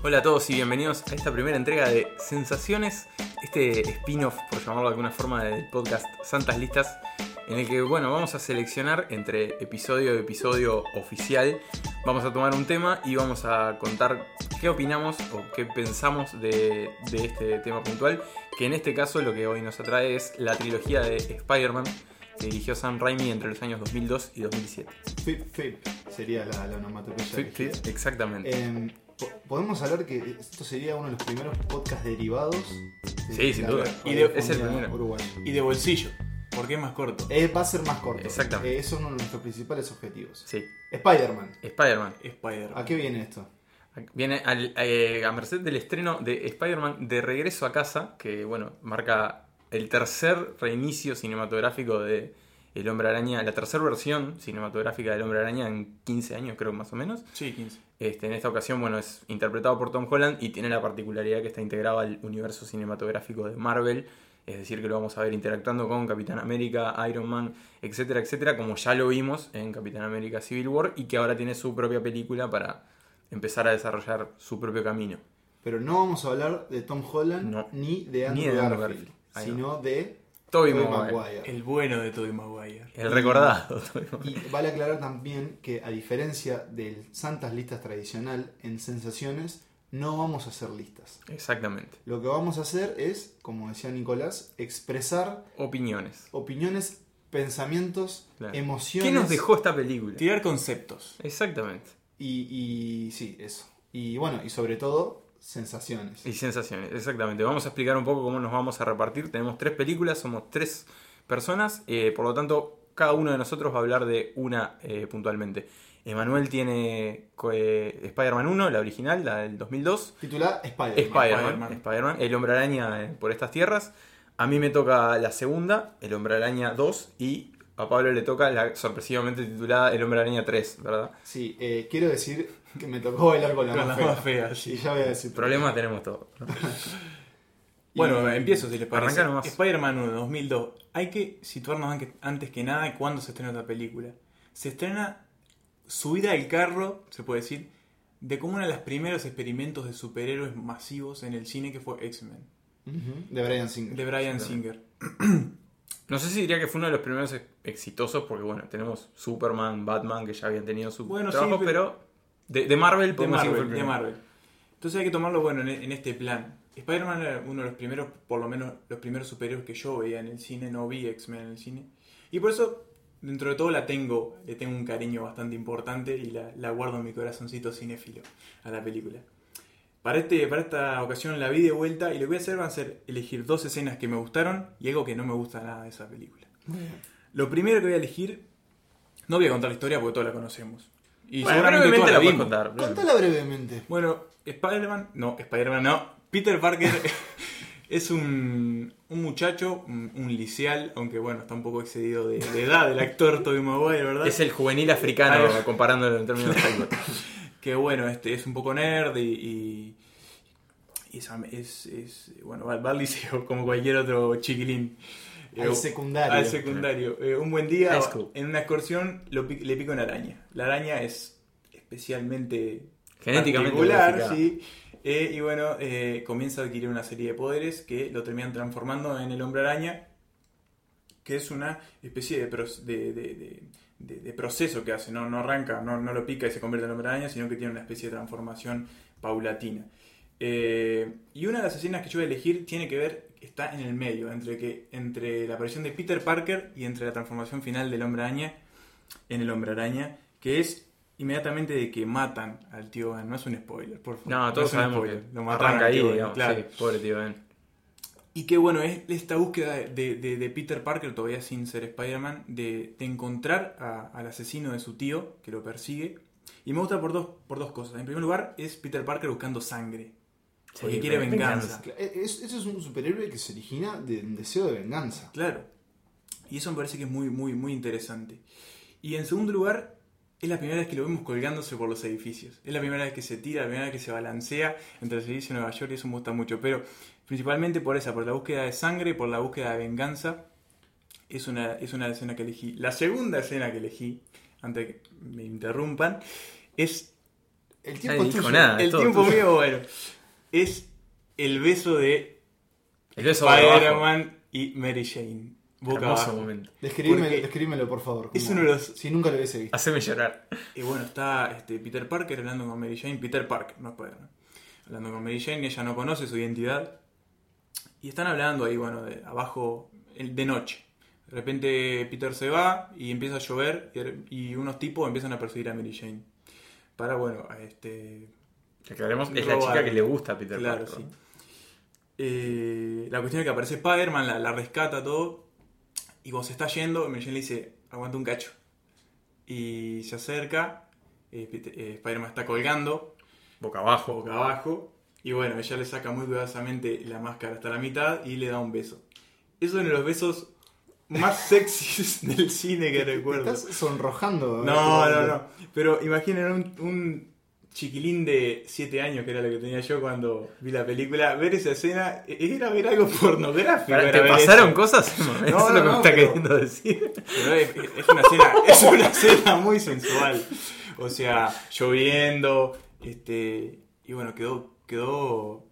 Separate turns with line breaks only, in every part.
Hola a todos y bienvenidos a esta primera entrega de Sensaciones, este spin-off, por llamarlo de alguna forma, del podcast Santas Listas, en el que, bueno, vamos a seleccionar entre episodio y episodio oficial, vamos a tomar un tema y vamos a contar qué opinamos o qué pensamos de, de este tema puntual, que en este caso lo que hoy nos atrae es la trilogía de Spider-Man, que dirigió Sam Raimi entre los años 2002 y 2007.
FIP, FIP sería la, la onomatopeya.
Sí,
elegida.
exactamente.
Eh, Podemos hablar que esto sería uno de los primeros podcasts derivados. de
Sí, sin duda. Y de- es el primero.
Y de bolsillo, porque es más corto.
Eh, va a ser más corto.
Exactamente.
Eh, eso es uno de nuestros principales objetivos.
Sí,
Spider-Man.
Spider-Man.
Spider.
¿A qué viene esto?
Viene al- eh, a merced del estreno de Spider-Man de Regreso a Casa, que bueno, marca el tercer reinicio cinematográfico de El Hombre Araña, la tercera versión cinematográfica del Hombre Araña en 15 años, creo más o menos.
Sí, 15.
Este, en esta ocasión, bueno, es interpretado por Tom Holland y tiene la particularidad que está integrado al universo cinematográfico de Marvel, es decir, que lo vamos a ver interactuando con Capitán América, Iron Man, etcétera, etcétera, como ya lo vimos en Capitán América Civil War y que ahora tiene su propia película para empezar a desarrollar su propio camino.
Pero no vamos a hablar de Tom Holland
No.
ni de Andrew
Ni de Andrew
Garfield, sino de
Tobey Maguire.
Maguire.
El bueno de Tobey Maguire.
El recordado.
Y vale aclarar también que a diferencia del Santas Listas tradicional, en Sensaciones no vamos a hacer listas.
Exactamente.
Lo que vamos a hacer es, como decía Nicolás, expresar
Opiniones.
opiniones, pensamientos,
Claro.
emociones.
¿Qué nos dejó esta película?
Tirar conceptos.
Exactamente.
Y, y sí, eso. Y bueno, y sobre todo, sensaciones.
Y sensaciones, exactamente. Vamos a explicar un poco cómo nos vamos a repartir. Tenemos tres películas, somos tres personas, eh, por lo tanto, cada uno de nosotros va a hablar de una eh, puntualmente. Emanuel tiene eh, Spider-Man 1, la original, la del 2002.
Titulada Spider-Man.
Spider-Man,
Spider-Man.
Spider-Man, El Hombre Araña eh, por estas tierras. A mí me toca la segunda, El Hombre Araña 2, y a Pablo le toca la sorpresivamente titulada El Hombre Araña 3, ¿verdad?
Sí, eh, quiero decir que me tocó bailar con la
Con
más
la
fea.
más fea,
Y
sí.
ya voy a decir.
Problemas tenemos todos. ¿no?
Bueno,
Y-
empiezo si les parece. Spider-Man 1, 2002. Hay que situarnos antes que nada cuándo se estrena esta película. Se estrena subida al carro, se puede decir, de como uno de los primeros experimentos de superhéroes masivos en el cine que fue X-Men,
De Brian Singer.
de Brian. Singer.
No sé si diría que fue uno de los primeros ex- exitosos, porque bueno, tenemos Superman, Batman, que ya habían tenido su
Bueno,
trabajo,
sí,
pero de, de Marvel
De Marvel,
el
de. Marvel. Entonces hay que tomarlo bueno en, en este plan. Spider-Man era uno de los primeros, por lo menos los primeros superhéroes que yo veía en el cine, no vi X-Men en el cine. Y por eso, dentro de todo, la tengo, le tengo un cariño bastante importante y la, la guardo en mi corazoncito cinéfilo a la película. Para, este, para esta ocasión la vi de vuelta y lo que voy a hacer va a ser elegir dos escenas que me gustaron y algo que no me gusta nada de esa película. Lo primero que voy a elegir, no voy a contar la historia porque todos la conocemos. Y
Bueno,
seguramente
brevemente la
la
puedes contar.
Contala brevemente.
Bueno, Spider-Man, no, Spider-Man no. Peter Parker es un, un muchacho, un, un liceal, aunque bueno, está un poco excedido de, de edad del actor Tobey Maguire, ¿verdad?
Es el juvenil africano, comparándolo en términos de Hollywood.
Que bueno, este es un poco nerd y. y es, es- es- bueno, va, va al liceo como cualquier otro chiquilín.
Al
Eh,
secundario.
Al secundario. Eh, un buen día, en una excursión, lo le pica una araña. La araña es especialmente
Genéticamente
particular, sí. Eh, y bueno, eh, comienza a adquirir una serie de poderes que lo terminan transformando en el hombre araña, que es una especie de, pros- de, de- de- de- de proceso que hace. No, no arranca, no, no lo pica y se convierte en hombre araña, sino que tiene una especie de transformación paulatina. Eh, y una de las escenas que yo voy a elegir tiene que ver, está en el medio, entre, que, entre la aparición de Peter Parker y entre la transformación final del hombre araña en el hombre araña, que es inmediatamente de que matan al tío Ben. No es un spoiler, por favor.
No, todos
un
sabemos
spoiler.
que
Lo mataron
arranca
al
ahí,
tío Ben,
digamos.
claro.
Sí, pobre tío Ben.
Y que bueno, es esta búsqueda de, de- de Peter Parker, todavía sin ser Spider-Man, de, de encontrar a- al asesino de su tío, que lo persigue. Y me gusta por dos, por dos cosas. En primer lugar, es Peter Parker buscando sangre. Porque
Sí,
quiere
venganza.
venganza.
Cla- es- Ese es un superhéroe que se origina de un deseo de venganza.
Claro. Y eso me parece que es muy, muy, muy interesante. Y en segundo lugar, es la primera vez que lo vemos colgándose por los edificios. Es la primera vez que se tira, la primera vez que se balancea entre el edificio de Nueva York y eso me gusta mucho. Pero principalmente por esa, por la búsqueda de sangre, por la búsqueda de venganza. Es una, es una escena que elegí. La segunda escena que elegí, antes de que me interrumpan, es
El tiempo tuyo.
nada.
el tiempo mío, bueno, es el beso de. Spider-Man y Mary Jane. Boca
Hermoso
abajo.
momento.
Describímelo, por favor.
es uno de los-
Si nunca lo hubiese visto.
Haceme llorar.
Y bueno, está este, Peter Parker hablando con Mary Jane. Peter Parker, no Spider-Man. Hablando con Mary Jane, ella no conoce su identidad. Y están hablando ahí, bueno, de abajo, de noche. De repente Peter se va y empieza a llover y, y unos tipos empiezan a perseguir a Mary Jane. Para, bueno, a este...
Aclaremos, es la chica que le gusta a Peter
Claro,
Parker.
sí. Eh, la cuestión es que aparece Spider-Man, la, la rescata todo. Y cuando se está yendo, Mary Jane le dice, aguanta un cacho. Y se acerca, eh, eh, Spider-Man está colgando,
Boca abajo.
boca abajo. Y bueno, ella le saca muy cuidadosamente la máscara hasta la mitad y le da un beso. Es uno de los besos más sexys del cine que recuerdo.
Estás sonrojando.
No, no, no. Pero imaginen un, un chiquilín de 7 años, que era lo que tenía yo cuando vi la película, ver esa escena era ver algo pornográfico. Era
¿Te
ver
pasaron
eso.
cosas? Emma? Eso
No,
es lo
no,
que me
no,
está
pero-
queriendo decir.
Pero es, es una escena, es una escena muy sensual. O sea, lloviendo, este. Y bueno, quedó, quedó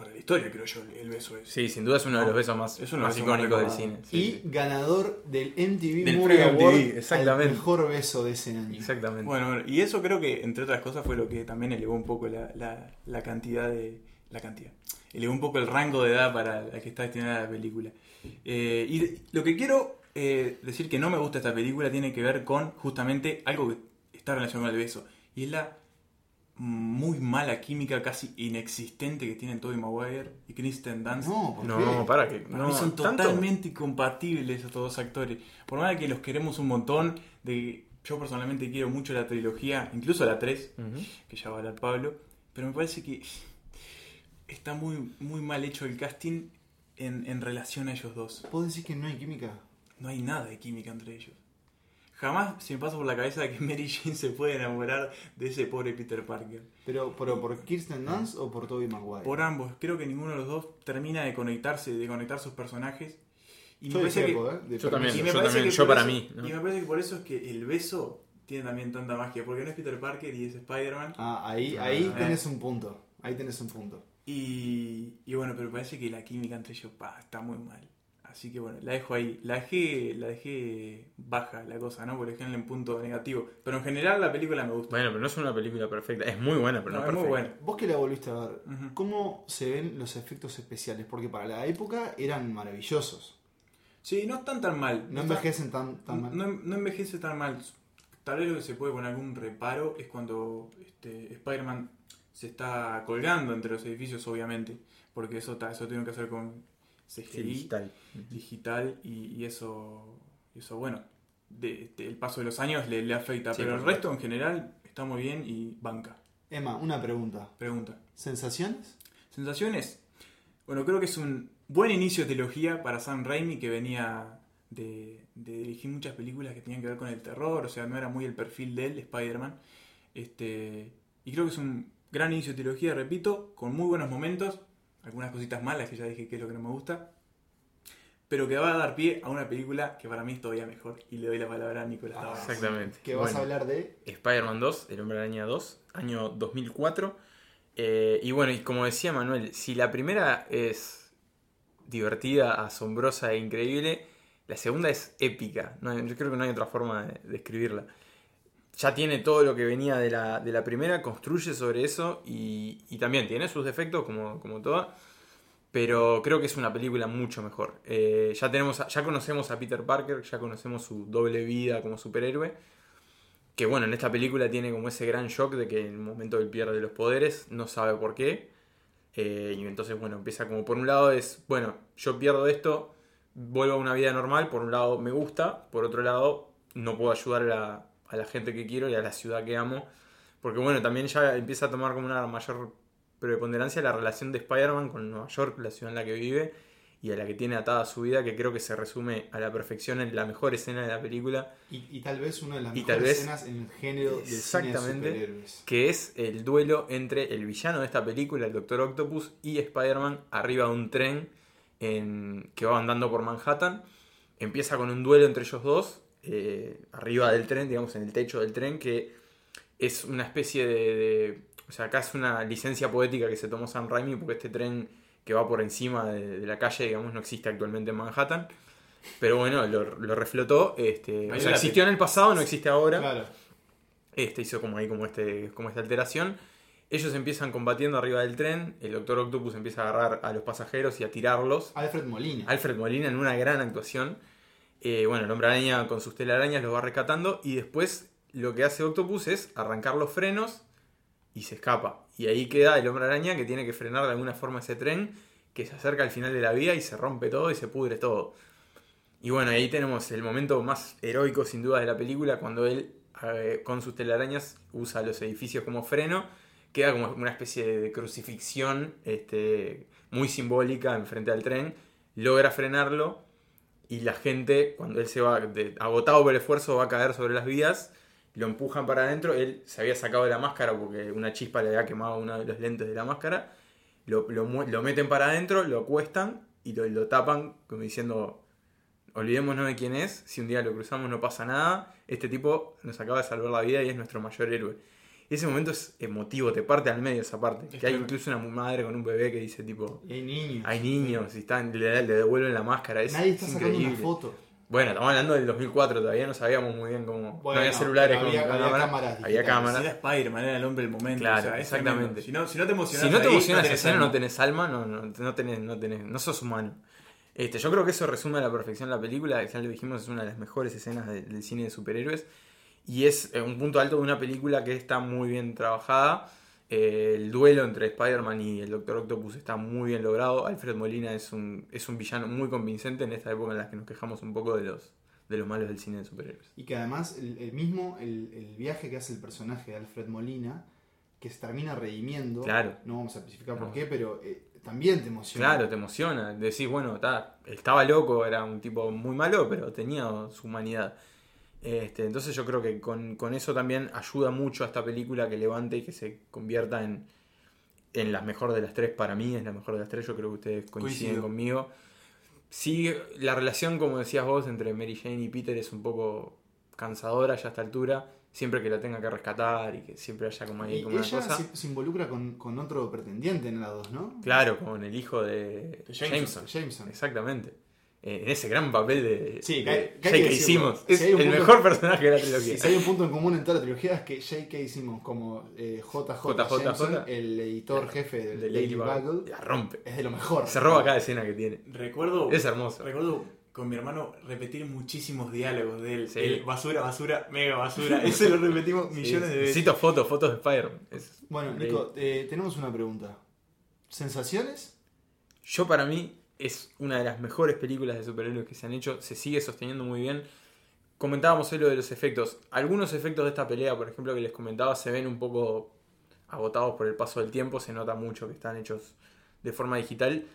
para la historia, creo yo, el beso ese.
Sí, sin duda es uno de los besos más,
Es uno de
más
los besos más
icónicos del cine. Sí,
y
sí.
ganador del MTV
Del
Movie
premio
Award
MTV, exactamente.
al mejor beso de ese año.
Exactamente.
Bueno, bueno, y eso creo que, entre otras cosas, fue lo que también elevó un poco la, la, la cantidad de. La cantidad. Elevó un poco el rango de edad para la que está destinada la película. Eh, y de- lo que quiero eh, decir que no me gusta esta película tiene que ver con justamente algo que está relacionado el beso. Y es la muy mala química, casi inexistente que tienen Tobey Maguire y Kristen Dunst.
No, ¿por
no,
qué?
para que. No,
mí son
¿tanto?
totalmente incompatibles estos dos actores. Por más que los queremos un montón, de yo personalmente quiero mucho la trilogía, incluso la 3,
Ujú.
que ya va a hablar Pablo, pero me parece que está muy, muy mal hecho el casting en, en relación a ellos dos.
¿Puedo decir que no hay química?
No hay nada de química entre ellos. Jamás se me pasa por la cabeza que Mary Jane se puede enamorar de ese pobre Peter Parker.
Pero, pero ¿por Kirsten Dunst o por Tobey Maguire?
Por ambos, creo que ninguno de los dos termina de conectarse, de conectar sus personajes. Y
Yo
me parece que,
discrepo, ¿eh? De
Yo
permiso.
también.
y me
yo
parece
también,
que
yo
por
para
eso-
mí, ¿no?
Y me parece que por eso es que el beso tiene también tanta magia, porque no es Peter Parker y es Spider-Man.
Ah, ahí, ahí
Ah.
tenés un punto. Ahí tenés un punto.
Y, y bueno, pero parece que la química entre ellos pa, está muy mal. Así que bueno, la dejo ahí. La dejé, la dejé baja la cosa, ¿no? Por ejemplo, en punto negativo. Pero en general la película me gusta.
Bueno, pero no es una película perfecta. Es muy buena, pero no,
No,
es
muy
perfecta.
buena.
Vos que la volviste a ver. ¿cómo se ven los efectos especiales? Porque para la época eran maravillosos.
Sí, no están tan mal.
No envejecen tan, tan mal.
No, no envejece tan mal. Tal vez lo que se puede poner algún reparo es cuando este, Spider-Man se está colgando entre los edificios, obviamente. Porque eso, eso tiene que hacer con CGI
Sí, digital.
digital y, y eso, y eso, bueno, de, de- el paso de los años le, le afecta.
Sí,
pero el resto en general está muy bien y banca.
Emma, una pregunta.
Pregunta.
¿Sensaciones?
¿Sensaciones? Bueno, creo que es un buen inicio de trilogía para Sam Raimi que venía de, de dirigir muchas películas que tenían que ver con el terror, o sea, no era muy el perfil de él, Spider-Man. Este, y creo que es un gran inicio de trilogía, repito, con muy buenos momentos, algunas cositas malas que ya dije que es lo que no me gusta, pero que va a dar pie a una película que para mí es todavía mejor. Y le doy la palabra a Nicolás.
Ah,
Tavares.
Exactamente.
Que vas
Bueno,
a hablar de...
Spider-Man 2, El Hombre Araña 2, año 2004. Eh, y bueno, y como decía Manuel, si la primera es divertida, asombrosa e increíble, la segunda es épica. No hay- yo creo que no hay otra forma de describirla. Ya tiene todo lo que venía de la, de la primera, construye sobre eso y, también tiene sus defectos como, como toda. Pero creo que es una película mucho mejor. Eh, ya, tenemos ya conocemos a Peter Parker, ya conocemos su doble vida como superhéroe. Que bueno, en esta película tiene como ese gran shock de que en el momento él pierde los poderes no sabe por qué. Eh, y entonces, bueno, empieza como por un lado es, bueno, yo pierdo esto, vuelvo a una vida normal, por un lado me gusta, por otro lado no puedo ayudar a a la gente que quiero y a la ciudad que amo. Porque bueno, también ya empieza a tomar como una mayor preponderancia la relación de Spider-Man con Nueva York, la ciudad en la que vive, y a la que tiene atada su vida, que creo que se resume a la perfección en la mejor escena de la película,
Y, y tal vez una de las
Y
mejores
vez-
escenas en el género del cine de
Exactamente.
superhéroes.
que es el duelo entre el villano de esta película, el Doctor Octopus, y Spider-Man arriba de un tren en- que va andando por Manhattan. Empieza con un duelo entre ellos dos, eh, arriba del tren, digamos, en el techo del tren, que es una especie de, de- O sea, acá es una licencia poética que se tomó Sam Raimi porque este tren que va por encima de, de la calle, digamos, no existe actualmente en Manhattan. Pero bueno, lo, lo reflotó. Este, o sea, existió en el pasado, no existe ahora.
Claro.
Este hizo como ahí como, este, como esta alteración. Ellos empiezan combatiendo arriba del tren. El Doctor Octopus empieza a agarrar a los pasajeros y a tirarlos.
Alfred Molina.
Alfred Molina en una gran actuación. Eh, bueno, el hombre araña con sus telarañas los va rescatando. Y después lo que hace Octopus es arrancar los frenos y se escapa. Y ahí queda el hombre araña que tiene que frenar de alguna forma ese tren que se acerca al final de la vía y se rompe todo y se pudre todo. Y bueno, ahí tenemos el momento más heroico sin duda de la película cuando él eh, con sus telarañas usa los edificios como freno. Queda como una especie de crucifixión este, muy simbólica enfrente al tren. Logra frenarlo y la gente, cuando él se va de- agotado por el esfuerzo, va a caer sobre las vías. Lo empujan para adentro. Él se había sacado de la máscara porque una chispa le había quemado uno de los lentes de la máscara. Lo, lo lo meten para adentro, lo acuestan y lo, lo tapan como diciendo, olvidémonos de quién es, si un día lo cruzamos no pasa nada, este tipo nos acaba de salvar la vida y es nuestro mayor héroe. Y ese momento es emotivo, te parte al medio esa parte.
Es
que hay incluso una madre con un bebé que dice tipo,
Y hay niños.
hay niños, y están, le, le devuelven la máscara, es
Nadie está sacando una foto.
Bueno, estamos hablando del 2004, todavía no sabíamos muy bien cómo...
Bueno,
no había celulares
había-
con
había
cámara,
cámaras
había
digitales.
cámaras.
Era Spider-Man, era el hombre del momento.
Claro,
o sea, es
exactamente.
Si no, si no te emocionas,
Si no te
ahí,
emociona esa
tenés
escena,
alma.
no tenés alma, no, no, no tenés, no tenés, no sos humano. Este, yo creo que eso resume a la perfección la película, ya lo dijimos, es una de las mejores escenas de- del cine de superhéroes. Y es eh, un punto alto de una película que está muy bien trabajada. Eh, el duelo entre Spider-Man y el Doctor Octopus está muy bien logrado. Alfred Molina es un, es un villano muy convincente en esta época en la que nos quejamos un poco de los, de los malos del cine de superhéroes.
Y que además el, el mismo, el, el viaje que hace el personaje de Alfred Molina, que se termina redimiendo,
Claro.
no vamos a especificar por
No.
qué, pero eh, también te emociona.
Claro, te emociona. Decís, bueno, ta, estaba loco, era un tipo muy malo, pero tenía su humanidad. Este, entonces yo creo que con, con eso también ayuda mucho a esta película que levante y que se convierta en, en la mejor de las tres. Para mí es la mejor de las tres, yo creo que ustedes coinciden
Coincido.
conmigo. Sí, la relación, como decías vos, entre Mary Jane y Peter es un poco cansadora ya a esta altura. Siempre que la tenga que rescatar y que siempre haya como ahí
Y
como una
ella
cosa.
se, se involucra con, con otro pretendiente en la 2, ¿no?
Claro, con el hijo de,
De Jameson.
Jameson.
Jameson.
Exactamente. Eh, en ese gran papel de,
Sí,
de
que hay- que hay que
J.K. Simmons. Es el
punto-
mejor personaje de la trilogía.
Si hay un punto en común en toda la trilogía es que J.K. Simmons, como eh, JJ,
JJ,
Jameson, el editor jefe del
de
Daily
Ladybug.
Bugle,
La rompe.
es de lo mejor.
Se roba cada escena que tiene.
Recuerdo,
Es hermoso.
recuerdo con mi hermano repetir muchísimos diálogos de él.
Sí.
El basura, basura, mega basura. Eso lo repetimos millones de veces.
Necesito fotos, fotos de Spider-Man.
Bueno. Nico, eh, tenemos una pregunta. ¿Sensaciones?
Yo para mí es una de las mejores películas de superhéroes que se han hecho. Se sigue sosteniendo muy bien. Comentábamos hoy lo de los efectos. Algunos efectos de esta pelea, por ejemplo, que les comentaba, se ven un poco agotados por el paso del tiempo. Se nota mucho que están hechos de forma digital.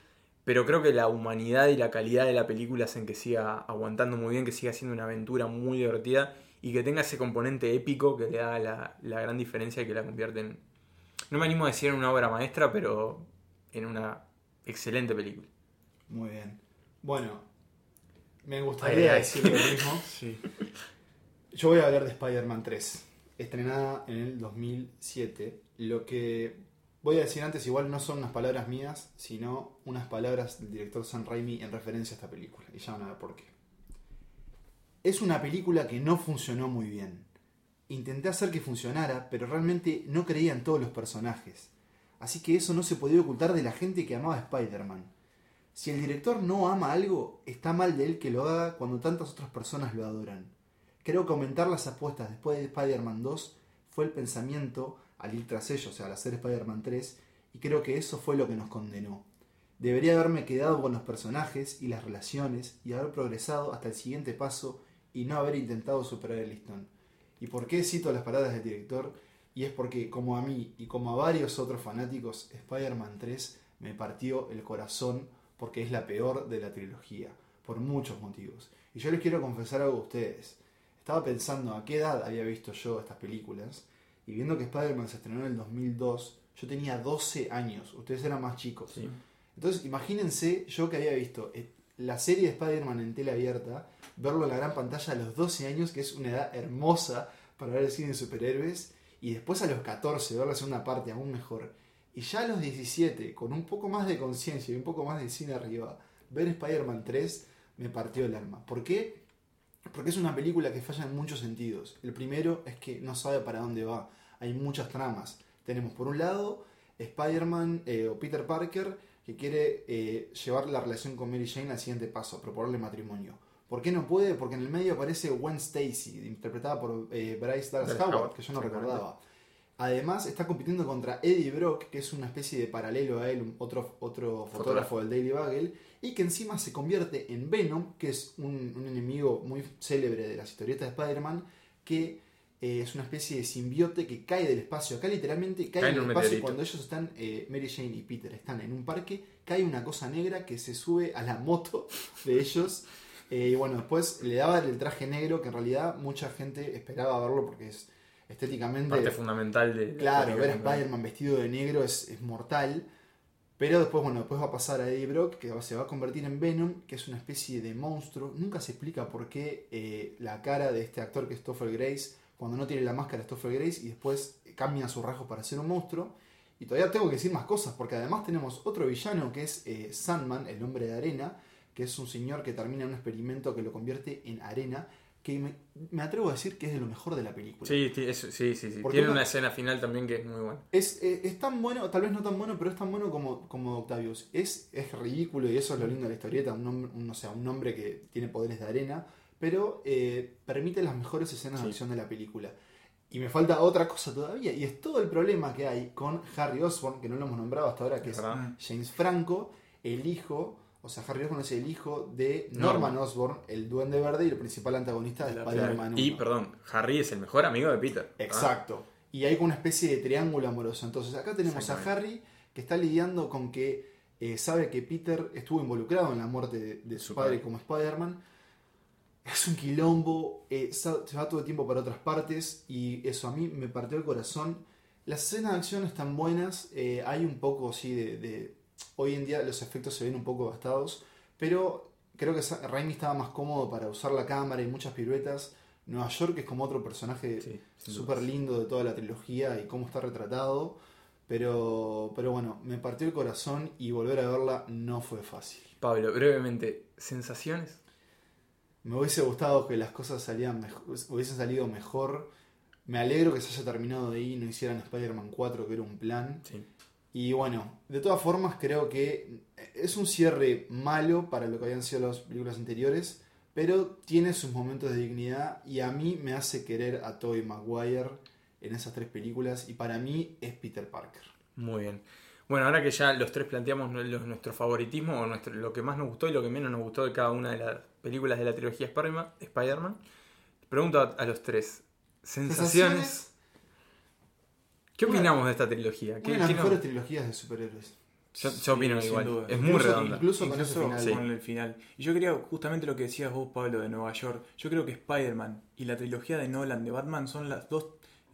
Pero creo que la humanidad y la calidad de la película hacen que siga aguantando muy bien, que siga siendo una aventura muy divertida y que tenga ese componente épico que le da la, la gran diferencia y que la convierte en, no me animo a decir en una obra maestra, pero en una excelente película.
Muy bien. Bueno, me gustaría
Ay, ay.
decir lo mismo.
Sí.
Yo voy a hablar de Spider-Man 3, estrenada en el 2007. Lo que voy a decir antes igual no son unas palabras mías, sino unas palabras del director Sam Raimi en referencia a esta película. Y ya van a ver por qué. Es una película que no funcionó muy bien. Intenté hacer que funcionara, pero realmente no creía en todos los personajes. Así que eso no se podía ocultar de la gente que amaba a Spider-Man. Si el director no ama algo, está mal de él que lo haga cuando tantas otras personas lo adoran. Creo que aumentar las apuestas después de Spider-Man 2 fue el pensamiento al ir tras ellos, o sea, al hacer Spider-Man 3, y creo que eso fue lo que nos condenó. Debería haberme quedado con los personajes y las relaciones y haber progresado hasta el siguiente paso y no haber intentado superar el listón. ¿Y por qué cito las palabras del director? Y es porque, como a mí y como a varios otros fanáticos, Spider-Man 3 me partió el corazón porque es la peor de la trilogía, por muchos motivos. Y yo les quiero confesar algo a ustedes. Estaba pensando a qué edad había visto yo estas películas, y viendo que Spider-Man se estrenó en el 2002, yo tenía 12 años, ustedes eran más chicos. Entonces, imagínense yo que había visto eh, la serie de Spider-Man en tela abierta, verlo en la gran pantalla a los 12 años, que es una edad hermosa para ver el cine de superhéroes, Y después a los 14 ver la segunda parte aún mejor. Y ya a los 17, con un poco más de conciencia y un poco más de cine arriba, ver Spider-Man 3 me partió el alma. ¿Por qué? Porque es una película que falla en muchos sentidos. El primero es que no sabe para dónde va. Hay muchas tramas. Tenemos por un lado Spider-Man eh, o Peter Parker que quiere eh, llevar la relación con Mary Jane al siguiente paso, proponerle matrimonio. ¿Por qué no puede? Porque en el medio aparece Gwen Stacy, interpretada por eh, Bryce Dallas Howard, que yo no recordaba. Además, está compitiendo contra Eddie Brock, que es una especie de paralelo a él, otro, otro fotógrafo del Daily Bugle, y que encima se convierte en Venom, que es un, un enemigo muy célebre de las historietas de Spider-Man, que eh, es una especie de simbiote que cae del espacio. Acá literalmente cae,
Cae
del
en un
espacio
meteorito.
cuando ellos están, eh, Mary Jane y Peter, están en un parque, cae una cosa negra que se sube a la moto de ellos. eh, y bueno, después le daba el traje negro, que en realidad mucha gente esperaba verlo porque es estéticamente...
Parte fundamental de. de la
Claro, ver a. Spider-Man vestido de negro es, es mortal. Pero después, bueno, después va a pasar a Eddie Brock, que se va a convertir en Venom, que es una especie de monstruo. Nunca se explica por qué eh, la cara de este actor que es Topher Grace, cuando no tiene la máscara es Topher Grace, y después cambia sus rasgos para ser un monstruo. Y todavía tengo que decir más cosas, porque además tenemos otro villano que es eh, Sandman, el hombre de arena, que es un señor que termina en un experimento que lo convierte en arena, que me, me atrevo a decir que es de lo mejor de la película.
Sí, eso- sí, sí, sí. Tiene
una-
una escena final también que es muy buena.
Es, eh, es tan bueno, tal vez no tan bueno, pero es tan bueno como, como Octavius. Es, es ridículo y eso es lo lindo de la historieta, un, hombre, un, o sea, un hombre que tiene poderes de arena, pero eh, permite las mejores escenas
Sí.
de acción de la película. Y me falta otra cosa todavía, y es todo el problema que hay con Harry Osborn, que no lo hemos nombrado hasta ahora, que
Es
es. James Franco, el hijo, o sea, Harry Osborn es el hijo de
Norman.
Norman Osborn, el duende verde y el principal antagonista de Spider-Man
Y,
1.
perdón, Harry es el mejor amigo de Peter. ¿ah?
Exacto. Y hay como una especie de triángulo amoroso. Entonces acá tenemos a. Harry que está lidiando con que eh, sabe que Peter estuvo involucrado en la muerte de, de su padre como Spider-Man. Es un quilombo, eh, se va todo el tiempo para otras partes y eso a mí me partió el corazón. Las escenas de acción están buenas, eh, hay un poco sí de, de- Hoy en día los efectos se ven un poco gastados, pero creo que Raimi estaba más cómodo para usar la cámara y muchas piruetas. Nueva York es como otro personaje súper lindo de toda la trilogía y cómo está retratado. Pero, pero bueno, me partió el corazón y volver a verla no fue fácil.
Pablo, brevemente, ¿sensaciones?
Me hubiese gustado que las cosas salían mejor, hubiesen salido mejor. Me alegro que se haya terminado de ahí y no hicieran Spider-Man 4, que era un plan.
Sí.
Y bueno, de todas formas creo que es un cierre malo para lo que habían sido las películas anteriores, pero tiene sus momentos de dignidad y a mí me hace querer a Tobey Maguire en esas tres películas y para mí es Peter Parker.
Muy bien. Bueno, ahora que ya los tres planteamos nuestro favoritismo o nuestro, lo que más nos gustó y lo que menos nos gustó de cada una de las películas de la trilogía Spider-Man, pregunto a, a los tres, ¿sensaciones? ¿Qué
Una-
opinamos de esta trilogía? ¿Qué-
Una de las mejores trilogías de superhéroes.
Yo, yo opino
sin
igual,
duda.
es muy
Incluso-
redonda.
Incluso con ese
Incluso
final.
Sí.
con el final. Y yo quería, justamente lo que decías vos, Pablo, de Nueva York, yo creo que Spider-Man y la trilogía de Nolan de Batman son las dos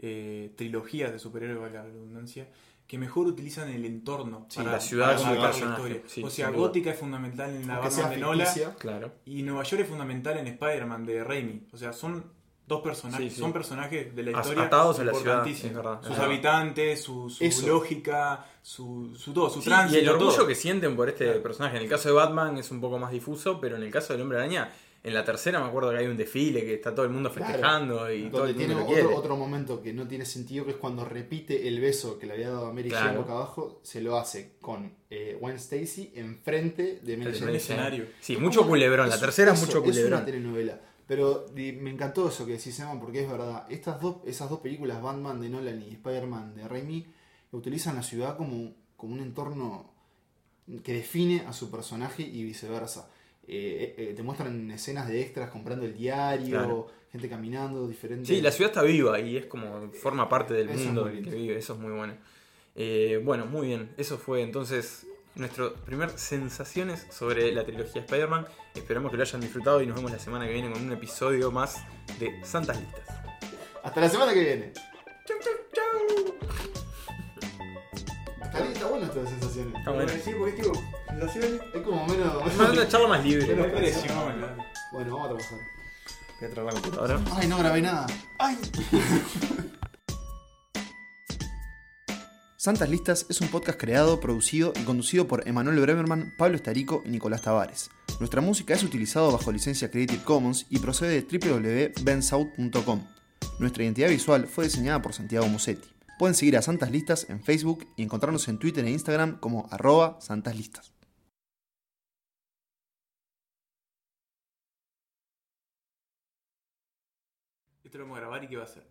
eh, trilogías de superhéroes, valga la redundancia, que mejor utilizan el entorno
Sí, la ciudad
para contar la historia.
sí,
o sea,
duda.
Gótica es fundamental en la
Aunque
Batman de Nolan.
Claro.
y Nueva York es fundamental en Spider-Man de Raimi. O sea, son dos personajes,
Sí, sí.
son personajes de la historia
atados a la ciudad,
importantísimos.
es verdad, es
sus
verdad.
habitantes, su, su
Eso.
lógica, su, su todo, su
Sí,
tránsito.
y el orgullo
todo.
que sienten por este
Claro.
personaje. En el caso de Batman es un poco más difuso, pero en el caso del Hombre Araña, en la tercera me acuerdo que hay un desfile que está todo el mundo
Claro.
festejando y todo el
tiene
mundo lo quiere.
otro, otro momento que no tiene sentido, que es cuando repite el beso que le había dado a Mary Jane
Claro.
boca abajo, se lo hace con eh, Gwen Stacy enfrente de Mary
El
Jane.
escenario.
Sí, mucho culebrón. La tercera es mucho
Es una
culebrón.
telenovela. Pero me encantó eso que decís, Emma, porque es verdad. Estas dos, esas dos películas, Batman de Nolan y Spider-Man de Raimi, utilizan la ciudad como, como un entorno que define a su personaje y viceversa. Eh, eh, te muestran escenas de extras comprando el diario,
Claro.
gente caminando, diferentes.
Sí, la ciudad está viva y es como forma parte del
Eso es
mundo el que vive. Eso es muy bueno. Eh, bueno, muy bien. Eso fue entonces nuestro primer sensaciones sobre la trilogía Spider-Man. Esperamos que lo hayan disfrutado y nos vemos la semana que viene con un episodio más de Santas Listas.
Hasta la semana que viene. Está, bien, está bueno esto de sensaciones.
Está bueno.
Sí, porque sensaciones.
Es como menos.
Es una charla más libre.
Bueno, vamos a trabajar.
Voy a traer la computadora.
Ay, no grabé nada. Ay. Santas Listas es un podcast creado, producido y conducido por Emanuel Bremerman, Pablo Estarico y Nicolás Tavares. Nuestra música es utilizada bajo licencia Creative Commons y procede de www.bensouth.com. Nuestra identidad visual fue diseñada por Santiago Musetti. Pueden seguir a Santas Listas en Facebook y encontrarnos en Twitter e Instagram como arroba santaslistas.
Esto lo vamos a grabar y qué va a hacer.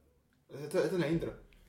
Esto, esto es la intro.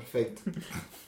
Perfecto.